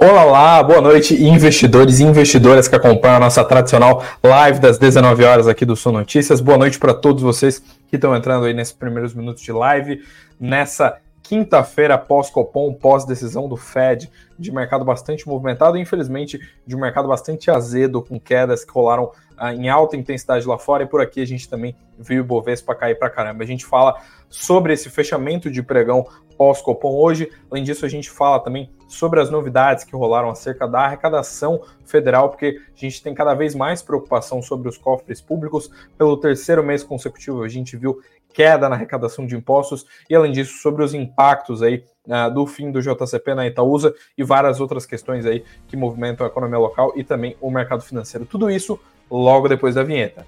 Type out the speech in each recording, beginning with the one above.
Olá, olá, boa noite, investidores e investidoras que acompanham a nossa tradicional live das 19 horas aqui do Sul Notícias. Boa noite para todos vocês que estão entrando aí nesses primeiros minutos de live, nessa quinta-feira pós-Copom, pós-decisão do Fed, de mercado bastante movimentado e infelizmente de um mercado bastante azedo, com quedas que rolaram ah, em alta intensidade lá fora, e por aqui a gente também viu o Bovespa cair para caramba. A gente fala sobre esse fechamento de pregão pós-Copom hoje. Além disso, a gente fala também sobre as novidades que rolaram acerca da arrecadação federal, porque a gente tem cada vez mais preocupação sobre os cofres públicos. Pelo terceiro mês consecutivo, a gente viu queda na arrecadação de impostos e, além disso, sobre os impactos aí uh, do fim do JCP na Itaúsa e várias outras questões aí que movimentam a economia local e também o mercado financeiro. Tudo isso logo depois da vinheta.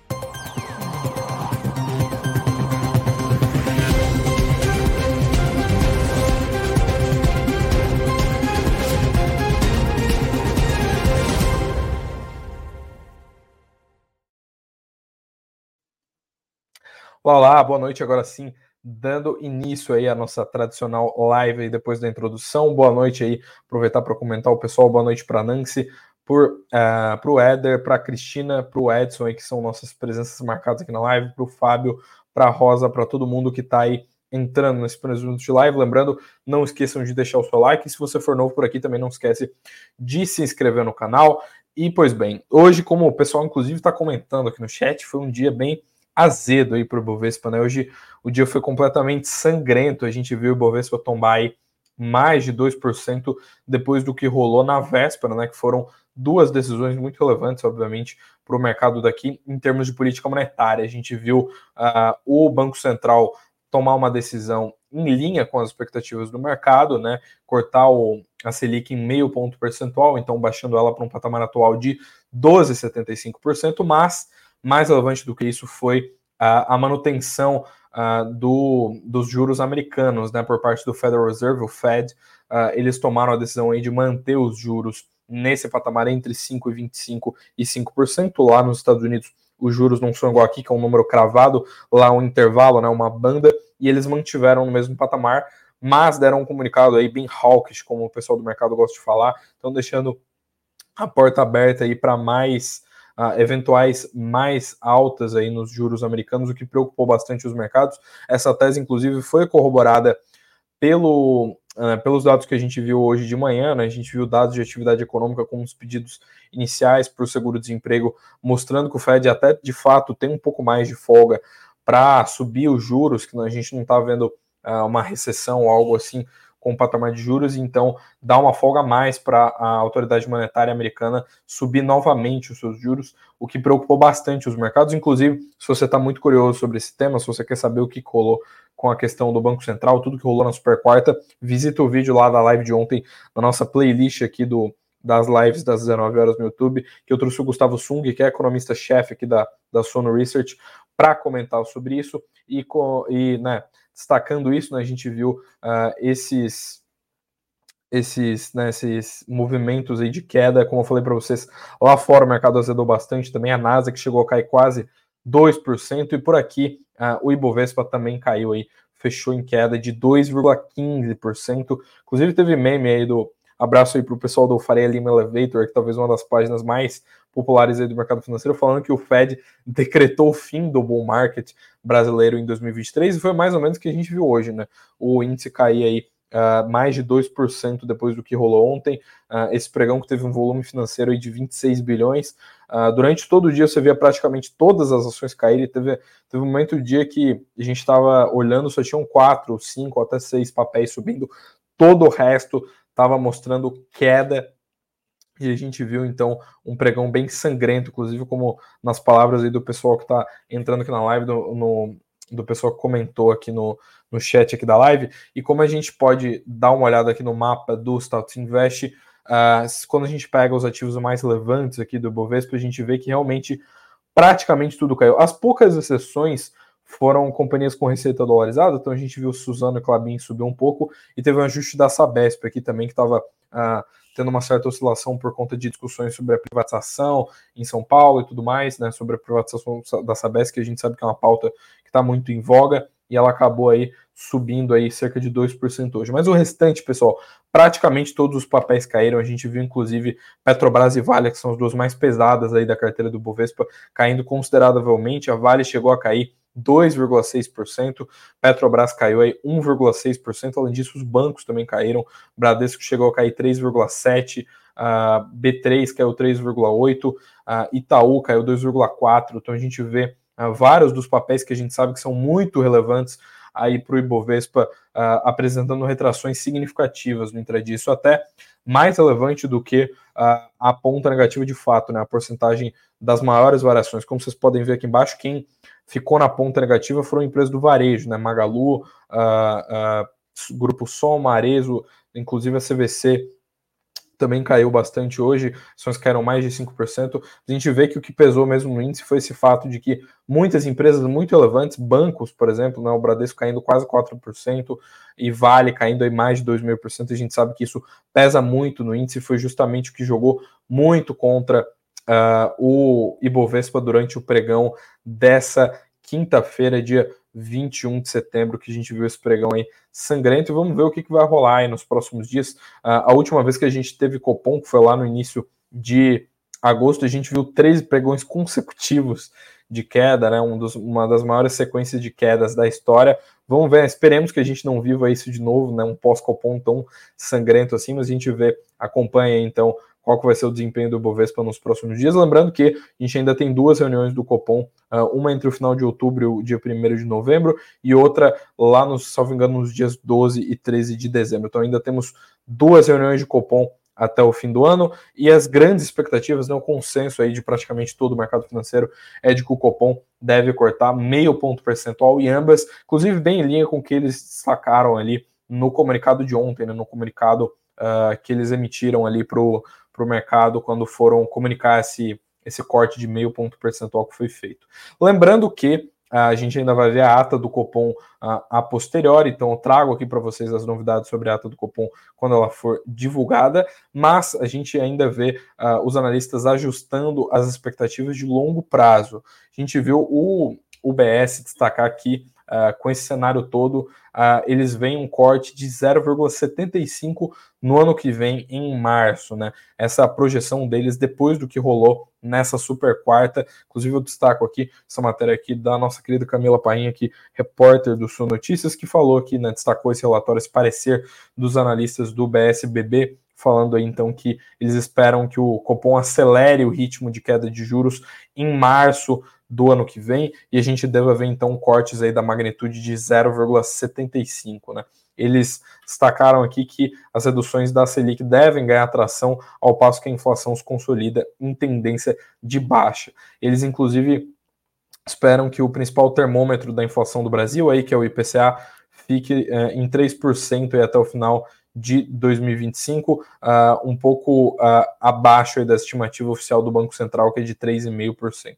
Olá, boa noite. Agora sim, dando início aí à nossa tradicional live aí depois da introdução. Boa noite aí, aproveitar para comentar o pessoal. Boa noite para Nancy, para uh, o Éder, para a Cristina, para o Edson aí, que são nossas presenças marcadas aqui na live, para o Fábio, para a Rosa, para todo mundo que está aí entrando nesse primeiro de live. Lembrando, não esqueçam de deixar o seu like. E se você for novo por aqui, também não esquece de se inscrever no canal. E, pois bem, hoje, como o pessoal inclusive está comentando aqui no chat, foi um dia bem azedo aí para o Bovespa, né? Hoje o dia foi completamente sangrento, a gente viu o Bovespa tombar aí mais de 2% depois do que rolou na véspera, né? Que foram duas decisões muito relevantes, obviamente, para o mercado daqui em termos de política monetária. A gente viu uh, o Banco Central tomar uma decisão em linha com as expectativas do mercado, né? Cortar o, a Selic em meio ponto percentual, então baixando ela para um patamar atual de 12,75%, mas mais relevante do que isso foi a, a manutenção uh, do, dos juros americanos, né, por parte do Federal Reserve, o Fed. Uh, eles tomaram a decisão aí de manter os juros nesse patamar entre 5,25% e 5%. Lá nos Estados Unidos, os juros não são igual aqui, que é um número cravado, lá um intervalo, né, uma banda, e eles mantiveram no mesmo patamar, mas deram um comunicado aí bem hawkish, como o pessoal do mercado gosta de falar, então deixando a porta aberta aí para mais eventuais mais altas aí nos juros americanos, o que preocupou bastante os mercados. Essa tese, inclusive, foi corroborada pelo, uh, pelos dados que a gente viu hoje de manhã, né? a gente viu dados de atividade econômica com os pedidos iniciais para o seguro-desemprego, mostrando que o Fed até de fato tem um pouco mais de folga para subir os juros, que a gente não está vendo uh, uma recessão ou algo assim com o patamar de juros, então dá uma folga a mais para a autoridade monetária americana subir novamente os seus juros, o que preocupou bastante os mercados. Inclusive, se você está muito curioso sobre esse tema, se você quer saber o que rolou com a questão do Banco Central, tudo que rolou na super quarta, visita o vídeo lá da live de ontem, na nossa playlist aqui do das lives das 19 horas no YouTube, que eu trouxe o Gustavo Sung, que é economista-chefe aqui da, da Sono Research, para comentar sobre isso e, e né, destacando isso, né, a gente viu uh, esses esses, né, esses movimentos aí de queda, como eu falei para vocês, lá fora o mercado azedou bastante, também a NASA que chegou a cair quase 2%, e por aqui uh, o Ibovespa também caiu aí, fechou em queda de 2,15%, inclusive teve meme aí do, abraço aí para o pessoal do Faria Lima Elevator, que talvez uma das páginas mais populares aí do mercado financeiro, falando que o Fed decretou o fim do bull market brasileiro em 2023, e foi mais ou menos o que a gente viu hoje, né? O índice cair aí Uh, mais de 2% depois do que rolou ontem. Uh, esse pregão que teve um volume financeiro de 26 bilhões. Uh, durante todo o dia você via praticamente todas as ações caírem. Teve, teve um momento do dia que a gente estava olhando, só tinham quatro, cinco, até seis papéis subindo. Todo o resto estava mostrando queda e a gente viu então um pregão bem sangrento, inclusive como nas palavras aí do pessoal que está entrando aqui na live, do, no, do pessoal que comentou aqui no, no chat aqui da live, e como a gente pode dar uma olhada aqui no mapa do Stouts Invest, uh, quando a gente pega os ativos mais relevantes aqui do Bovespa, a gente vê que realmente praticamente tudo caiu. As poucas exceções foram companhias com receita dolarizada, então a gente viu Suzano e Clabin subir um pouco, e teve um ajuste da Sabesp aqui também, que estava uh, tendo uma certa oscilação por conta de discussões sobre a privatização em São Paulo e tudo mais, né, sobre a privatização da Sabesp, que a gente sabe que é uma pauta que está muito em voga, e ela acabou aí subindo aí cerca de 2% hoje. Mas o restante, pessoal, praticamente todos os papéis caíram. A gente viu inclusive Petrobras e Vale, que são as duas mais pesadas aí da carteira do Bovespa, caindo consideravelmente. A Vale chegou a cair 2,6%, Petrobras caiu aí 1,6%, além disso os bancos também caíram, Bradesco chegou a cair 3,7%, uh, B3 caiu 3,8%, uh, Itaú caiu 2,4%, então a gente vê uh, vários dos papéis que a gente sabe que são muito relevantes aí para o Ibovespa uh, apresentando retrações significativas no intradia. Isso até mais relevante do que uh, a ponta negativa de fato, né? A porcentagem das maiores variações. Como vocês podem ver aqui embaixo, quem ficou na ponta negativa foram empresas do varejo, né? Magalu, uh, Grupo Som, Arezo, inclusive a CVC também caiu bastante hoje, ações caíram mais de 5%. A gente vê que o que pesou mesmo no índice foi esse fato de que muitas empresas muito relevantes, bancos, por exemplo, né, o Bradesco caindo quase 4% e Vale caindo aí mais de 2,5%, a gente sabe que isso pesa muito no índice, foi justamente o que jogou muito contra uh, o Ibovespa durante o pregão dessa quinta-feira, dia 21 de setembro, que a gente viu esse pregão aí sangrento, e vamos ver o que, que vai rolar aí nos próximos dias. Uh, a última vez que a gente teve Copom, que foi lá no início de agosto, a gente viu três pregões consecutivos de queda, né? Um dos, uma das maiores sequências de quedas da história. Vamos ver, esperemos que a gente não viva isso de novo, né? Um pós-Copom tão sangrento assim, mas a gente vê, acompanha então qual que vai ser o desempenho do Bovespa nos próximos dias. Lembrando que a gente ainda tem duas reuniões do Copom, ah, uma entre o final de outubro e o dia 1 de novembro, e outra lá, nos, salvo engano, nos dias 12 e 13 de dezembro. Então ainda temos duas reuniões de Copom até o fim do ano, e as grandes expectativas, né, o consenso aí de praticamente todo o mercado financeiro é de que o Copom deve cortar meio ponto percentual e ambas, inclusive bem em linha com o que eles destacaram ali no comunicado de ontem, né, no comunicado uh, que eles emitiram ali para o para o mercado quando foram comunicar esse, esse corte de meio ponto percentual que foi feito. Lembrando que ah, a gente ainda vai ver a ata do Copom a, a posteriori, então eu trago aqui para vocês as novidades sobre a ata do Copom quando ela for divulgada, mas a gente ainda vê uh, os analistas ajustando as expectativas de longo prazo. A gente viu o, o BS destacar aqui Uh, com esse cenário todo, uh, eles veem um corte de 0,75 no ano que vem, em março, né? Essa projeção deles depois do que rolou nessa super quarta. Inclusive, eu destaco aqui essa matéria aqui da nossa querida Camila Painha, aqui, repórter do Sul Notícias, que falou aqui, né? Destacou esse relatório, esse parecer dos analistas do BSBB falando aí então que eles esperam que o Copom acelere o ritmo de queda de juros em março do ano que vem e a gente deve ver então cortes aí da magnitude de 0,75, né? Eles destacaram aqui que as reduções da Selic devem ganhar atração ao passo que a inflação se consolida em tendência de baixa. Eles inclusive esperam que o principal termômetro da inflação do Brasil aí, que é o IPCA, fique é, em 3% até o final de 2025, uh, ah, um pouco uh, abaixo da estimativa oficial do Banco Central, que é de 3,5%.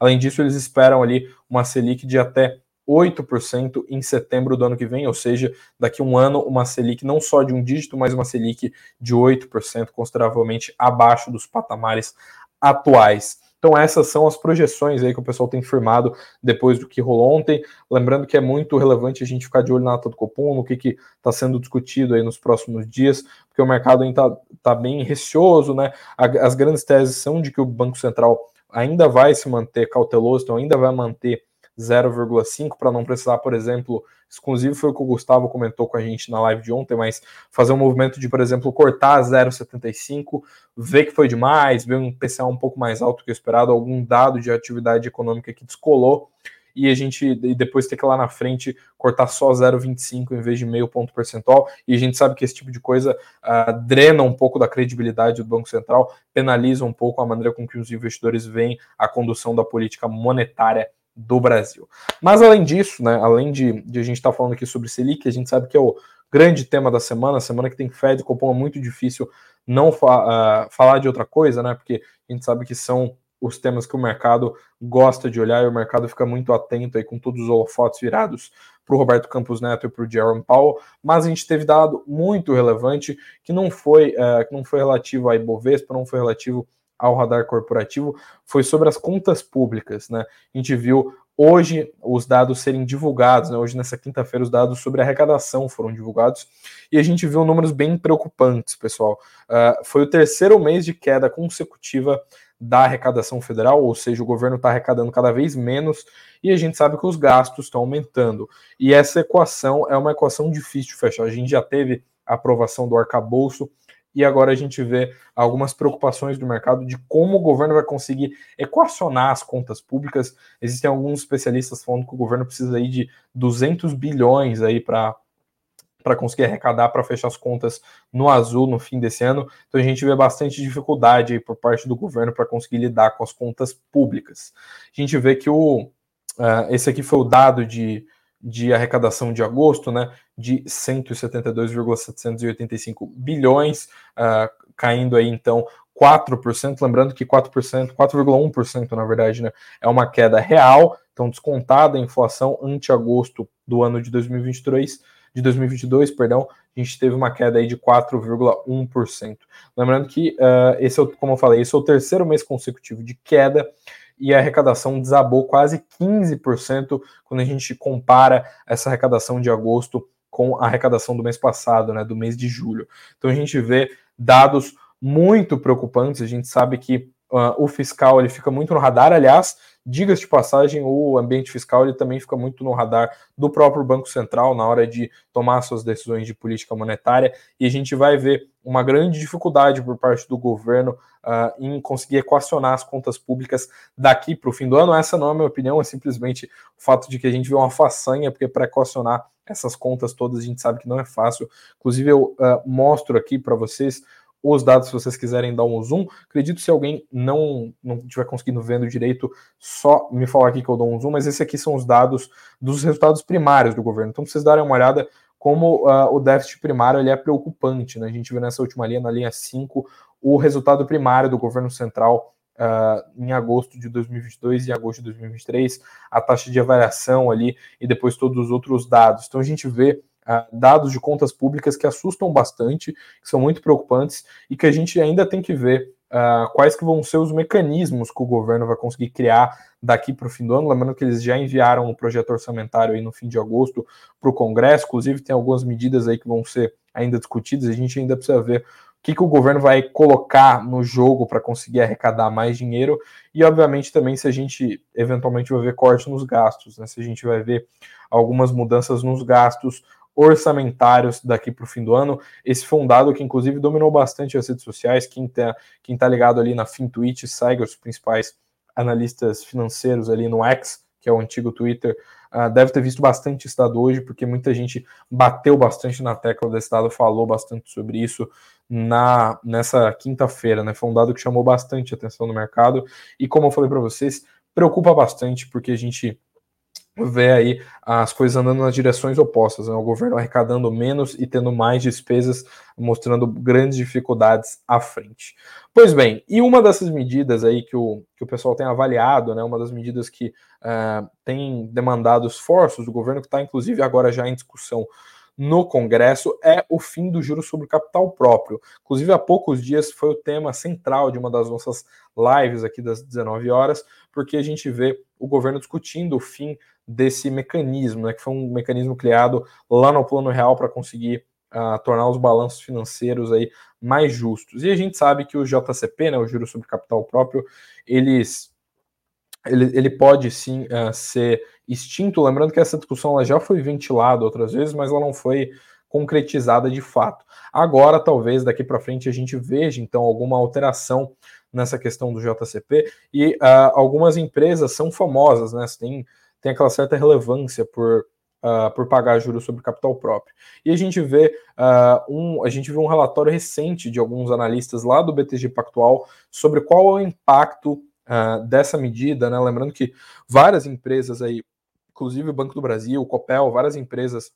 Além disso, eles esperam ali uma Selic de até 8% em setembro do ano que vem, ou seja, daqui a um ano, uma Selic não só de um dígito, mas uma Selic de 8%, consideravelmente abaixo dos patamares atuais. Então essas são as projeções aí que o pessoal tem firmado depois do que rolou ontem. Lembrando que é muito relevante a gente ficar de olho na ata do Copom, no que está sendo discutido aí nos próximos dias, porque o mercado ainda está tá bem receoso, né? As grandes teses são de que o Banco Central ainda vai se manter cauteloso, então ainda vai manter 0,5 para não precisar, por exemplo, exclusivo foi o que o Gustavo comentou com a gente na live de ontem, mas fazer um movimento de, por exemplo, cortar 0,75, ver que foi demais, ver um PCA um pouco mais alto que o esperado, algum dado de atividade econômica que descolou, e a gente e depois ter que lá na frente cortar só 0,25 em vez de meio ponto percentual. E a gente sabe que esse tipo de coisa uh, drena um pouco da credibilidade do Banco Central, penaliza um pouco a maneira com que os investidores veem a condução da política monetária do Brasil. Mas além disso, né, além de, de a gente estar tá falando aqui sobre Selic, a gente sabe que é o grande tema da semana, semana que tem Fed e Copom é muito difícil não fa uh, falar de outra coisa, né? Porque a gente sabe que são os temas que o mercado gosta de olhar e o mercado fica muito atento aí com todos os holofotes virados para o Roberto Campos Neto e para o Jerome Powell, mas a gente teve dado muito relevante que não foi uh, que não foi relativo à Ibovespa, não foi relativo ao radar corporativo foi sobre as contas públicas, né? A gente viu hoje os dados serem divulgados, né? hoje nessa quinta-feira os dados sobre arrecadação foram divulgados e a gente viu números bem preocupantes, pessoal. Uh, foi o terceiro mês de queda consecutiva da arrecadação federal, ou seja, o governo está arrecadando cada vez menos e a gente sabe que os gastos estão aumentando. E essa equação é uma equação difícil de fechar. A gente já teve a aprovação do arcabouço e agora a gente vê algumas preocupações do mercado de como o governo vai conseguir equacionar as contas públicas. Existem alguns especialistas falando que o governo precisa aí de 200 bilhões aí para para conseguir arrecadar para fechar as contas no azul no fim desse ano. Então a gente vê bastante dificuldade por parte do governo para conseguir lidar com as contas públicas. A gente vê que o uh, esse aqui foi o dado de, de arrecadação de agosto, né, de 172,785 bilhões, uh, caindo aí então 4%, lembrando que 4%, 4,1% na verdade, né, é uma queda real, então descontada a inflação ante agosto do ano de 2023, de 2022, perdão, a gente teve uma queda aí de 4,1%. Lembrando que uh, esse é, como eu falei, esse é o terceiro mês consecutivo de queda e a arrecadação desabou quase 15% quando a gente compara essa arrecadação de agosto com a arrecadação do mês passado, né, do mês de julho. Então a gente vê dados muito preocupantes, a gente sabe que uh, o fiscal ele fica muito no radar, aliás, Diga-se de passagem, o ambiente fiscal ele também fica muito no radar do próprio Banco Central na hora de tomar suas decisões de política monetária, e a gente vai ver uma grande dificuldade por parte do governo uh, em conseguir equacionar as contas públicas daqui para o fim do ano. Essa não é a minha opinião, é simplesmente o fato de que a gente vê uma façanha, porque para equacionar essas contas todas a gente sabe que não é fácil. Inclusive, eu uh, mostro aqui para vocês os dados, se vocês quiserem dar um zoom. Acredito se alguém não não estiver conseguindo vendo direito, só me falar aqui que eu dou um zoom, mas esses aqui são os dados dos resultados primários do governo. Então, pra vocês darem uma olhada como uh, o déficit primário ele é preocupante. Né? A gente vê nessa última linha, na linha 5, o resultado primário do governo central Uh, em agosto de 2022 e agosto de 2023, a taxa de avaliação ali e depois todos os outros dados. Então a gente vê dados de contas públicas que assustam bastante, que são muito preocupantes e que a gente ainda tem que ver uh, quais que vão ser os mecanismos que o governo vai conseguir criar daqui para o fim do ano. Lembrando que eles já enviaram o projeto orçamentário aí no fim de agosto para o Congresso, inclusive tem algumas medidas aí que vão ser ainda discutidas, a gente ainda precisa ver o que, que o governo vai colocar no jogo para conseguir arrecadar mais dinheiro e, obviamente, também se a gente eventualmente vai ver corte nos gastos, né? se a gente vai ver algumas mudanças nos gastos orçamentários daqui para o fim do ano. Esse foi um dado que, inclusive, dominou bastante as redes sociais. Quem está quem tá ligado ali na FinTwitch segue os principais analistas financeiros ali no X, que é o antigo Twitter, uh, deve ter visto bastante esse dado hoje, porque muita gente bateu bastante na tecla desse dado, falou bastante sobre isso na nessa quinta-feira, né? Foi um dado que chamou bastante atenção no mercado e, como eu falei para vocês, preocupa bastante, porque a gente vê aí as coisas andando nas direções opostas, né? o governo arrecadando menos e tendo mais despesas, mostrando grandes dificuldades à frente. Pois bem, e uma dessas medidas aí que o, que o pessoal tem avaliado, né, uma das medidas que uh, tem demandado esforços do governo, que está inclusive agora já em discussão no Congresso é o fim do juro sobre capital próprio. Inclusive, há poucos dias foi o tema central de uma das nossas lives aqui das 19 horas, porque a gente vê o governo discutindo o fim desse mecanismo, né, que foi um mecanismo criado lá no Plano Real para conseguir uh, tornar os balanços financeiros aí mais justos. E a gente sabe que o JCP, né, o juro sobre capital próprio, eles ele, ele pode sim uh, ser extinto. Lembrando que essa discussão ela já foi ventilada outras vezes, mas ela não foi concretizada de fato. Agora, talvez daqui para frente a gente veja então alguma alteração nessa questão do JCP e uh, algumas empresas são famosas, né? Tem, tem aquela certa relevância por Uh, por pagar juros sobre capital próprio. E a gente vê uh, um, a gente vê um relatório recente de alguns analistas lá do BTG Pactual sobre qual é o impacto uh, dessa medida, né? Lembrando que várias empresas aí, inclusive o Banco do Brasil, o Copel, várias empresas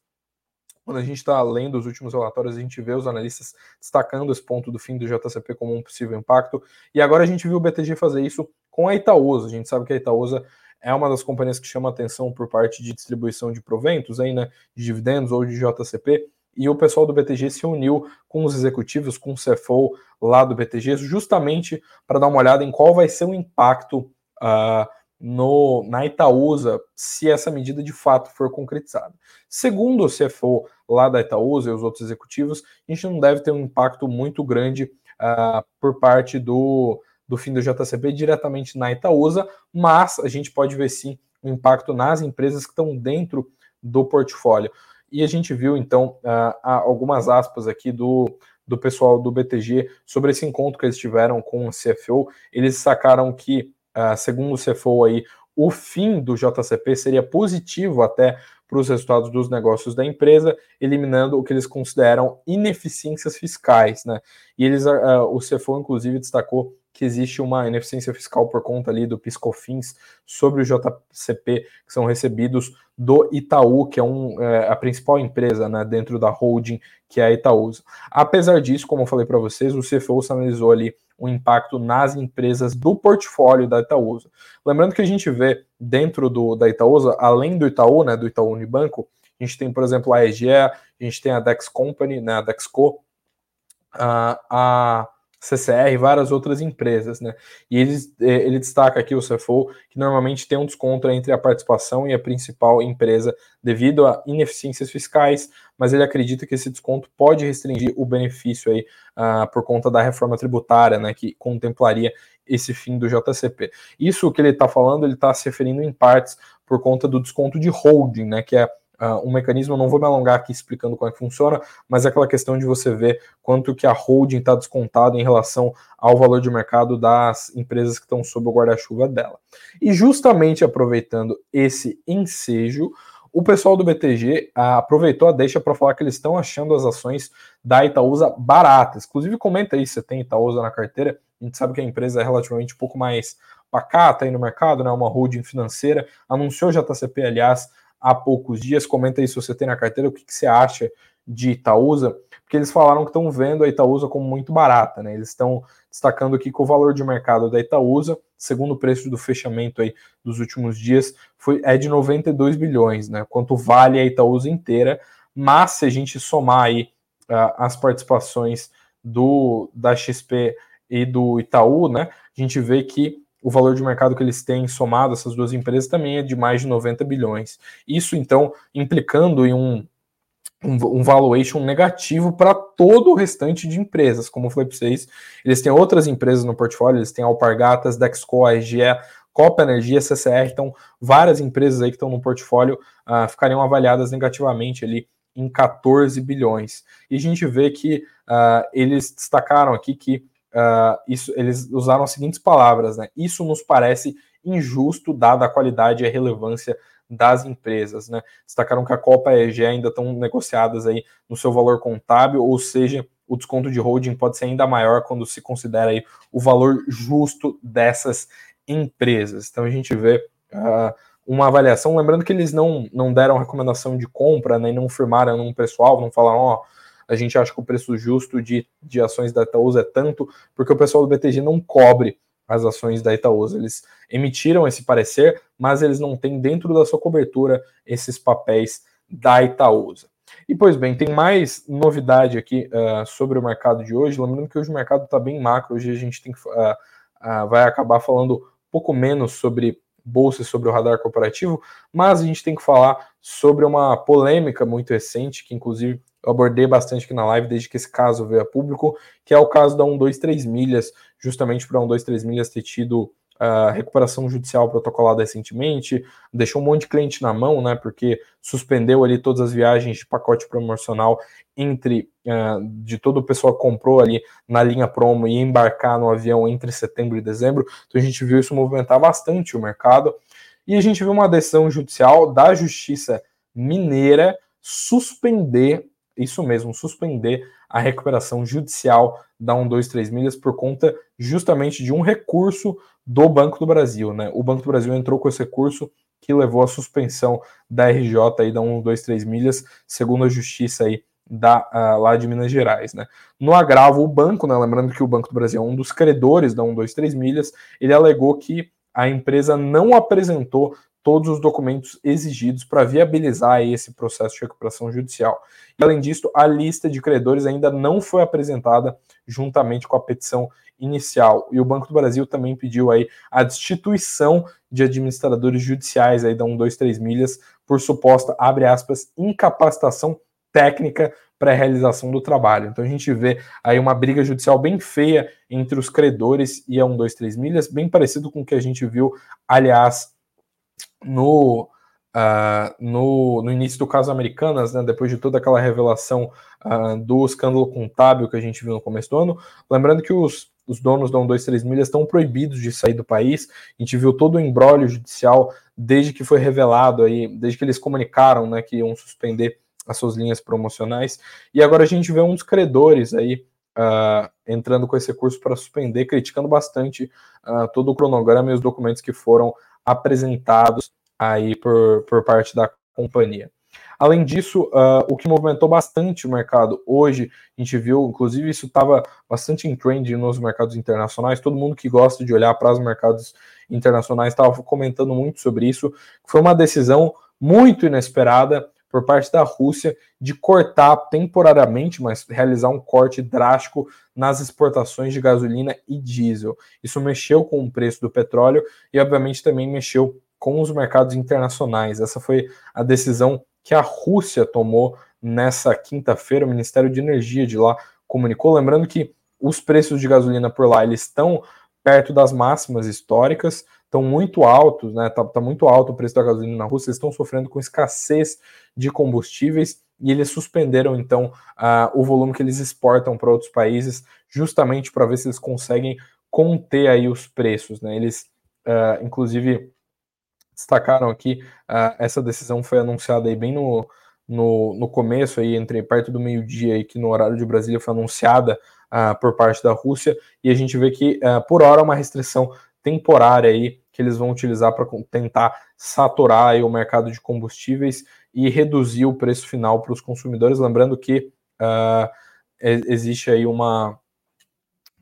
quando a gente está lendo os últimos relatórios, a gente vê os analistas destacando esse ponto do fim do JCP como um possível impacto. E agora a gente viu o BTG fazer isso com a Itaúsa. A gente sabe que a Itaúsa é uma das companhias que chama atenção por parte de distribuição de proventos, aí, né, de dividendos ou de JCP. E o pessoal do BTG se uniu com os executivos, com o CFO lá do BTG, justamente para dar uma olhada em qual vai ser o impacto uh, no, na Itaúsa se essa medida de fato for concretizada. Segundo o CFO lá da Itaúsa e os outros executivos, a gente não deve ter um impacto muito grande uh, por parte do, do fim do JCP diretamente na Itaúsa, mas a gente pode ver sim o um impacto nas empresas que estão dentro do portfólio. E a gente viu então uh, algumas aspas aqui do, do pessoal do BTG sobre esse encontro que eles tiveram com o CFO. Eles sacaram que uh, segundo o CFO aí, o fim do JCP seria positivo até para os resultados dos negócios da empresa, eliminando o que eles consideram ineficiências fiscais, né? E eles, uh, o CFO inclusive destacou que existe uma ineficiência fiscal por conta ali do PiscoFins sobre o JCP que são recebidos do Itaú, que é um, é, a principal empresa né, dentro da holding, que é a Itaúsa. Apesar disso, como eu falei para vocês, o CFO analisou ali o impacto nas empresas do portfólio da Itaúsa. Lembrando que a gente vê dentro do, da Itaúsa, além do Itaú, né, do Itaú Unibanco, a gente tem, por exemplo, a EGEA, a gente tem a Dex Company, né, a Dexco, a, a CCR e várias outras empresas, né? E ele, é, ele destaca aqui o CFO que normalmente tem um desconto entre a participação e a principal empresa devido a ineficiências fiscais, mas ele acredita que esse desconto pode restringir o benefício aí uh, por conta da reforma tributária, né? Que contemplaria esse fim do JCP. Isso que ele está falando, ele está se referindo em partes por conta do desconto de holding, né? Que é uh, um mecanismo, não vou me alongar aqui explicando como é que funciona, mas é aquela questão de você ver quanto que a holding está descontada em relação ao valor de mercado das empresas que estão sob o guarda-chuva dela. E justamente aproveitando esse ensejo, o pessoal do BTG ah, aproveitou a deixa para falar que eles estão achando as ações da Itaúsa baratas. Inclusive, comenta aí se você tem Itaúsa na carteira. A gente sabe que a empresa é relativamente um pouco mais pacata aí no mercado, né? Uma holding financeira. Anunciou JCP, aliás, há poucos dias. Comenta aí se você tem na carteira o que, que você acha de Itaúsa, porque eles falaram que estão vendo a Itaúsa como muito barata, né? Eles estão destacando aqui que o valor de mercado da Itaúsa, segundo o preço do fechamento aí dos últimos dias, foi é de 92 bilhões, né? Quanto vale a Itaúsa inteira, mas se a gente somar aí uh, as participações do da XP e do Itaú, né? A gente vê que o valor de mercado que eles têm somado essas duas empresas também é de mais de 90 bilhões. Isso, então, implicando em um, um, um valuation negativo para todo o restante de empresas. Como falei para vocês, eles têm outras empresas no portfólio, eles têm Alpargatas, Dexco, AEGE, Copa Energia, CCR, então várias empresas aí que estão no portfólio uh, ficariam avaliadas negativamente ali em 14 bilhões. E a gente vê que uh, eles destacaram aqui que uh, isso, eles usaram as seguintes palavras, né? Isso nos parece injusto, dada a qualidade e a relevância das empresas, né? Destacaram que a Copa e a EG ainda estão negociadas aí no seu valor contábil, ou seja, o desconto de holding pode ser ainda maior quando se considera aí o valor justo dessas empresas. Então a gente vê uh, uma avaliação, lembrando que eles não, não deram recomendação de compra, nem né, não firmaram num pessoal, não falaram, ó, oh, a gente acha que o preço justo de, de ações da Itaúsa é tanto, porque o pessoal do BTG não cobre as ações da Itaúsa. Eles emitiram esse parecer, mas eles não têm dentro da sua cobertura esses papéis da Itaúsa. E pois bem, tem mais novidade aqui uh, sobre o mercado de hoje. Lembrando que hoje o mercado está bem macro, hoje a gente tem uh, uh, vai acabar falando um pouco menos sobre bolsa e sobre o radar corporativo, mas a gente tem que falar sobre uma polêmica muito recente, que inclusive eu abordei bastante aqui na live desde que esse caso veio a público, que é o caso da 123 milhas, justamente para a 123 milhas ter tido a uh, recuperação judicial protocolada recentemente, deixou um monte de cliente na mão, né, porque suspendeu ali todas as viagens de pacote promocional entre uh, de todo o pessoal que comprou ali na linha promo e embarcar no avião entre setembro e dezembro. Então a gente viu isso movimentar bastante o mercado e a gente viu uma decisão judicial da Justiça Mineira suspender isso mesmo, suspender a recuperação judicial da 123 milhas por conta justamente de um recurso do Banco do Brasil, né? O Banco do Brasil entrou com esse recurso que levou à suspensão da RJ aí da 123 milhas, segundo a justiça aí da, uh, lá de Minas Gerais, né? No agravo, o banco, né, lembrando que o Banco do Brasil é um dos credores da 123 milhas, ele alegou que a empresa não apresentou todos os documentos exigidos para viabilizar esse processo de recuperação judicial. E, além disso, a lista de credores ainda não foi apresentada juntamente com a petição inicial. E o Banco do Brasil também pediu aí a destituição de administradores judiciais aí da 123 milhas por suposta, abre aspas, incapacitação técnica para a realização do trabalho. Então a gente vê aí uma briga judicial bem feia entre os credores e a 123 milhas, bem parecido com o que a gente viu, aliás, no Uh, no, no, início do caso Americanas, né, depois de toda aquela revelação uh, do escândalo contábil que a gente viu no começo do ano, lembrando que os, os donos da 123 milhas estão proibidos de sair do país, a gente viu todo o embrólio judicial desde que foi revelado aí, desde que eles comunicaram né, que iam suspender as suas linhas promocionais, e agora a gente vê dos credores aí uh, entrando com esse recurso para suspender, criticando bastante todo o cronograma e os documentos que foram apresentados aí por, por parte da companhia. Além disso, uh, o que movimentou bastante o mercado hoje, a gente viu, inclusive isso estava bastante em trend nos mercados internacionais, todo mundo que gosta de olhar para os mercados internacionais estava comentando muito sobre isso, foi uma decisão muito inesperada por parte da Rússia de cortar temporariamente, mas realizar um corte drástico nas exportações de gasolina e diesel. Isso mexeu com o preço do petróleo e, obviamente, também mexeu com os mercados internacionais. Essa foi a decisão que a Rússia tomou nessa quinta-feira. O Ministério de Energia de lá comunicou, lembrando que os preços de gasolina por lá eles estão perto das máximas históricas, estão muito altos, né? Tá, tá muito alto o preço da gasolina na Rússia, eles estão sofrendo com escassez de combustíveis e eles suspenderam então uh, o volume que eles exportam para outros países, justamente para ver se eles conseguem conter aí os preços, né? Eles, uh, inclusive, destacaram aqui, uh, essa decisão foi anunciada aí bem no, no, no começo, aí, entre perto do meio-dia, aí, que no horário de Brasília foi anunciada uh, por parte da Rússia, e a gente vê que, por hora, é uma restrição temporária aí, que eles vão utilizar para tentar saturar o mercado de combustíveis e reduzir o preço final para os consumidores. Lembrando que existe aí uma,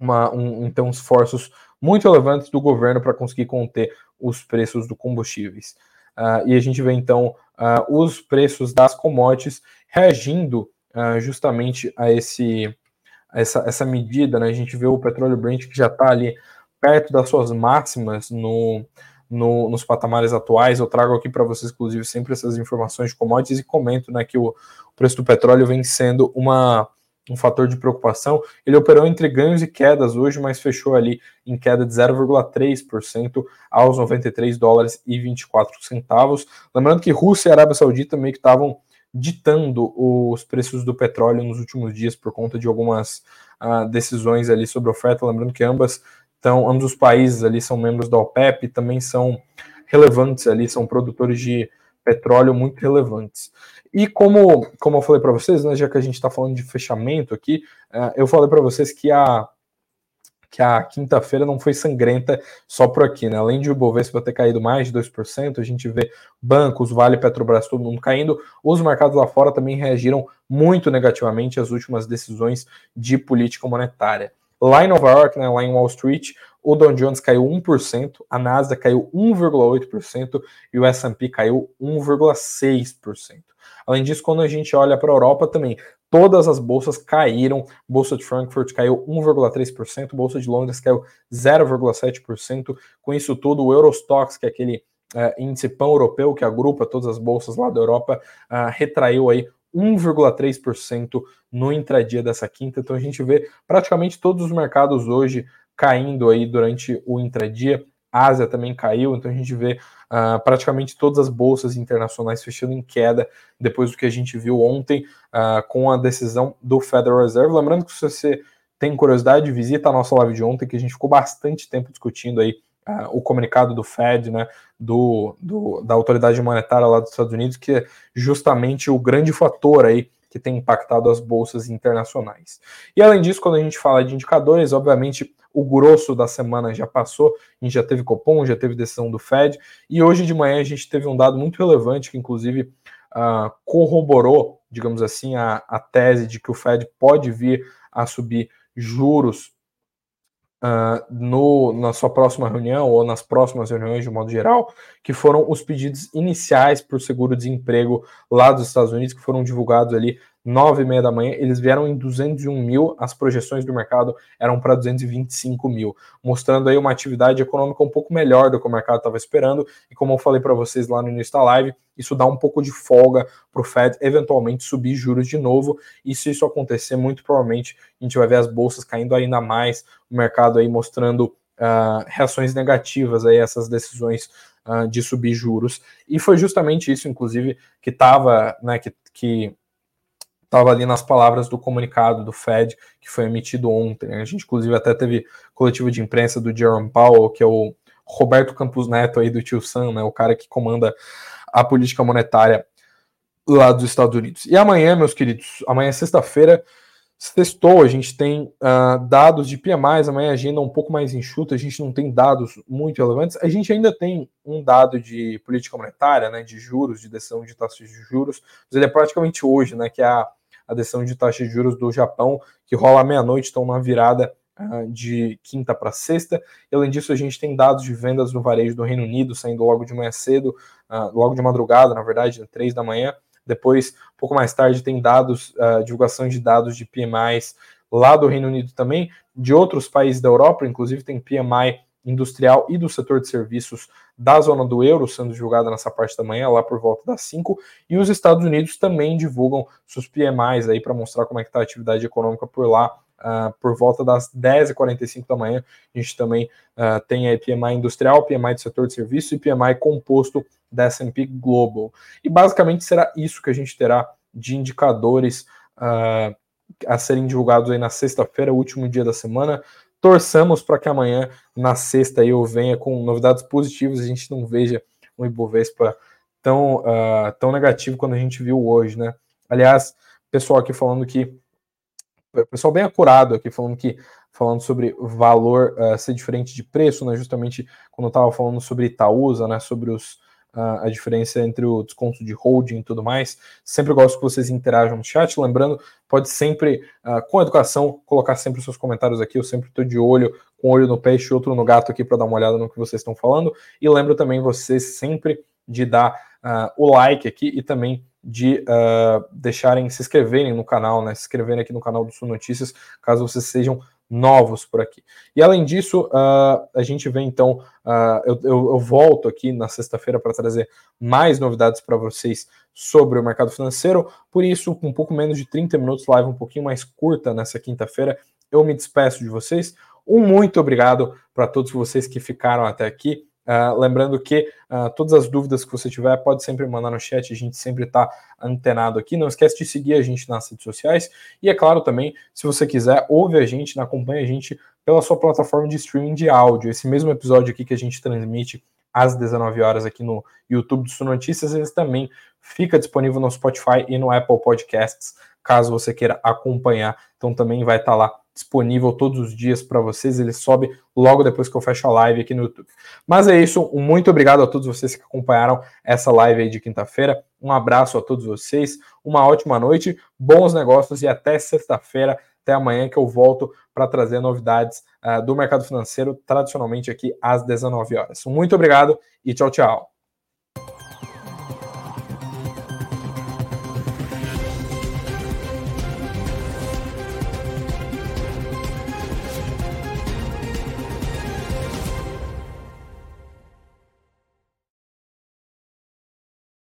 uma um, então esforços muito relevantes do governo para conseguir conter os preços do combustíveis. Uh, e a gente vê então uh, os preços das commodities reagindo uh, justamente a esse essa, essa medida, né? A gente vê o petróleo Brent que já está ali perto das suas máximas no, no, nos patamares atuais. Eu trago aqui para vocês, inclusive, sempre essas informações de commodities e comento né, que o, preço do petróleo vem sendo uma, um fator de preocupação. Ele operou entre ganhos e quedas hoje, mas fechou ali em queda de 0,3% aos 93 dólares e 24 centavos. Lembrando que Rússia e Arábia Saudita meio que estavam ditando os preços do petróleo nos últimos dias por conta de algumas uh, decisões ali sobre oferta. Lembrando que ambas estão, ambos os países ali são membros da OPEP, também são relevantes ali, são produtores de petróleo muito relevantes. E como, como eu falei para vocês, né, já que a gente está falando de fechamento aqui, uh, eu falei para vocês que a, que a quinta-feira não foi sangrenta só por aqui, né? Além de o Bovespa ter caído mais de 2%, a gente vê bancos, Vale, Petrobras, todo mundo caindo. Os mercados lá fora também reagiram muito negativamente às últimas decisões de política monetária. Lá em Nova York, né, lá em Wall Street, o Dow Jones caiu 1%, a Nasdaq caiu 1,8% e o S&P caiu 1,6%. Além disso, quando a gente olha para a Europa também, todas as bolsas caíram. Bolsa de Frankfurt caiu 1,3%, Bolsa de Londres caiu 0,7%. Com isso tudo, o Eurostox, que é aquele uh, índice pan-europeu que agrupa todas as bolsas lá da Europa, uh, retraiu aí 1,3% no intradia dessa quinta. Então a gente vê praticamente todos os mercados hoje caindo aí durante o intradia. Ásia também caiu, então a gente vê uh, praticamente todas as bolsas internacionais fechando em queda depois do que a gente viu ontem uh, com a decisão do Federal Reserve. Lembrando que se você tem curiosidade, visita a nossa live de ontem, que a gente ficou bastante tempo discutindo aí uh, o comunicado do Fed, né, do, do, da autoridade monetária lá dos Estados Unidos, que é justamente o grande fator aí que tem impactado as bolsas internacionais. E além disso, quando a gente fala de indicadores, obviamente o grosso da semana já passou, a gente já teve Copom, já teve decisão do Fed, e hoje de manhã a gente teve um dado muito relevante que, inclusive, uh, corroborou, digamos assim, a, a tese de que o Fed pode vir a subir juros uh, no, na sua próxima reunião ou nas próximas reuniões de modo geral, que foram os pedidos iniciais por seguro-desemprego lá dos Estados Unidos, que foram divulgados ali nove e meia da manhã, eles vieram em 201 mil, as projeções do mercado eram para 225 mil, mostrando aí uma atividade econômica um pouco melhor do que o mercado estava esperando, e como eu falei para vocês lá no início da live, isso dá um pouco de folga para o Fed eventualmente subir juros de novo, e se isso acontecer, muito provavelmente a gente vai ver as bolsas caindo ainda mais, o mercado aí mostrando uh, reações negativas a essas decisões uh, de subir juros, e foi justamente isso, inclusive, que estava, né, que, que estava ali nas palavras do comunicado do Fed que foi emitido ontem. A gente, inclusive, até teve coletivo de imprensa do Jerome Powell, que é o Roberto Campos Neto aí do Tio Sam, né, o cara que comanda a política monetária lá dos Estados Unidos. E amanhã, meus queridos, amanhã é sexta-feira, sextou, a gente tem uh, dados de PMI, amanhã a agenda é um pouco mais enxuta, a gente não tem dados muito relevantes, a gente ainda tem um dado de política monetária, né, de juros, de decisão de taxas de juros, mas ele é praticamente hoje, né, que é a a decisão de taxa de juros do Japão, que rola à meia-noite, estão na virada uh, de quinta para sexta. E, além disso, a gente tem dados de vendas no varejo do Reino Unido saindo logo de manhã cedo, uh, logo de madrugada, na verdade, três da manhã. Depois, um pouco mais tarde, tem dados, uh, divulgação de dados de PMIs lá do Reino Unido também, de outros países da Europa, inclusive tem PMI industrial e do setor de serviços da zona do euro sendo divulgada nessa parte da manhã, lá por volta das 5, e os Estados Unidos também divulgam seus PMIs aí para mostrar como é que está a atividade econômica por lá, uh, por volta das 10h45 da manhã. A gente também uh, tem aí PMI industrial, PMI do setor de serviços e PMI composto da S&P Global. E basicamente será isso que a gente terá de indicadores uh, a serem divulgados aí na sexta-feira, último dia da semana. Torçamos para que amanhã, na sexta, eu venha com novidades positivas, a gente não veja um Ibovespa tão, uh, tão negativo quando a gente viu hoje, né? Aliás, pessoal aqui falando que pessoal bem acurado aqui falando que falando sobre valor uh, ser diferente de preço, né? Justamente quando eu estava falando sobre Itaúsa, né? Sobre os a, diferença entre o desconto de holding e tudo mais. Sempre gosto que vocês interajam no chat. Lembrando, pode sempre, uh, com educação, colocar sempre os seus comentários aqui. Eu sempre estou de olho, com um olho no peixe e outro no gato aqui para dar uma olhada no que vocês estão falando. E lembro também vocês sempre de dar uh, o like aqui e também de uh, deixarem se inscreverem no canal, né? Se inscreverem aqui no canal do Sul Notícias, caso vocês sejam novos por aqui. E além disso, uh, a gente vem então, uh, eu, eu, eu, volto aqui na sexta-feira para trazer mais novidades para vocês sobre o mercado financeiro. Por isso, com um pouco menos de 30 minutos, live um pouquinho mais curta nessa quinta-feira, eu me despeço de vocês. Um muito obrigado para todos vocês que ficaram até aqui. Uh, lembrando que uh, todas as dúvidas que você tiver, pode sempre mandar no chat, a gente sempre está antenado aqui. Não esquece de seguir a gente nas redes sociais. E é claro também, se você quiser, ouve a gente, acompanha a gente pela sua plataforma de streaming de áudio. Esse mesmo episódio aqui que a gente transmite às 19 horas aqui no YouTube do Sul Notícias, ele também fica disponível no Spotify e no Apple Podcasts, caso você queira acompanhar. Então também vai estar tá lá disponível todos os dias para vocês. Ele sobe logo depois que eu fecho a live aqui no YouTube. Mas é isso. Muito obrigado a todos vocês que acompanharam essa live aí de quinta-feira. Um abraço a todos vocês. Uma ótima noite, bons negócios e até sexta-feira. Até amanhã que eu volto para trazer novidades uh, do mercado financeiro, tradicionalmente aqui às 19 horas. Muito obrigado e tchau, tchau.